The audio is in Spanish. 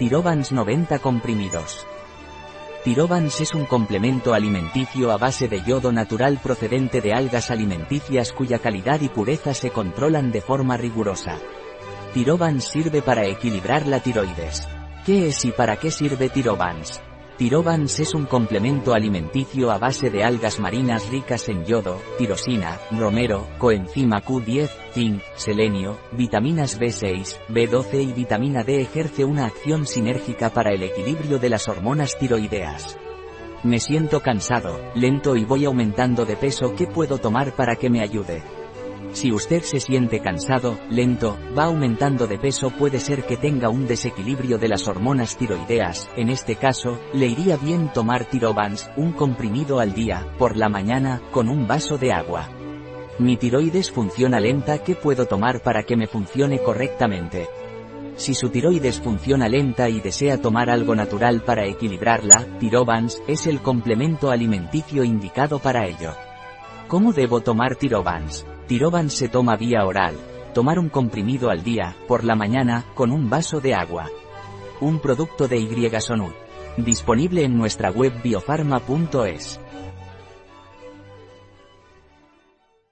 Tirovans 90 comprimidos. Tirovans es un complemento alimenticio a base de yodo natural procedente de algas alimenticias cuya calidad y pureza se controlan de forma rigurosa. Tirovans sirve para equilibrar la tiroides. ¿Qué es y para qué sirve Tirovans? Tirovans es un complemento alimenticio a base de algas marinas ricas en yodo, tirosina, bromero, coenzima Q10, zinc, selenio, vitaminas B6, B12 y vitamina D ejerce una acción sinérgica para el equilibrio de las hormonas tiroideas. Me siento cansado, lento y voy aumentando de peso, ¿qué puedo tomar para que me ayude? Si usted se siente cansado, lento, va aumentando de peso puede ser que tenga un desequilibrio de las hormonas tiroideas, en este caso, le iría bien tomar Tirovans, un comprimido al día, por la mañana, con un vaso de agua. Mi tiroides funciona lenta, ¿qué puedo tomar para que me funcione correctamente? Si su tiroides funciona lenta y desea tomar algo natural para equilibrarla, Tirovans es el complemento alimenticio indicado para ello. ¿Cómo debo tomar Tirovans? Tirovan se toma vía oral. Tomar un comprimido al día, por la mañana, con un vaso de agua. Un producto de Y Disponible en nuestra web biofarma.es.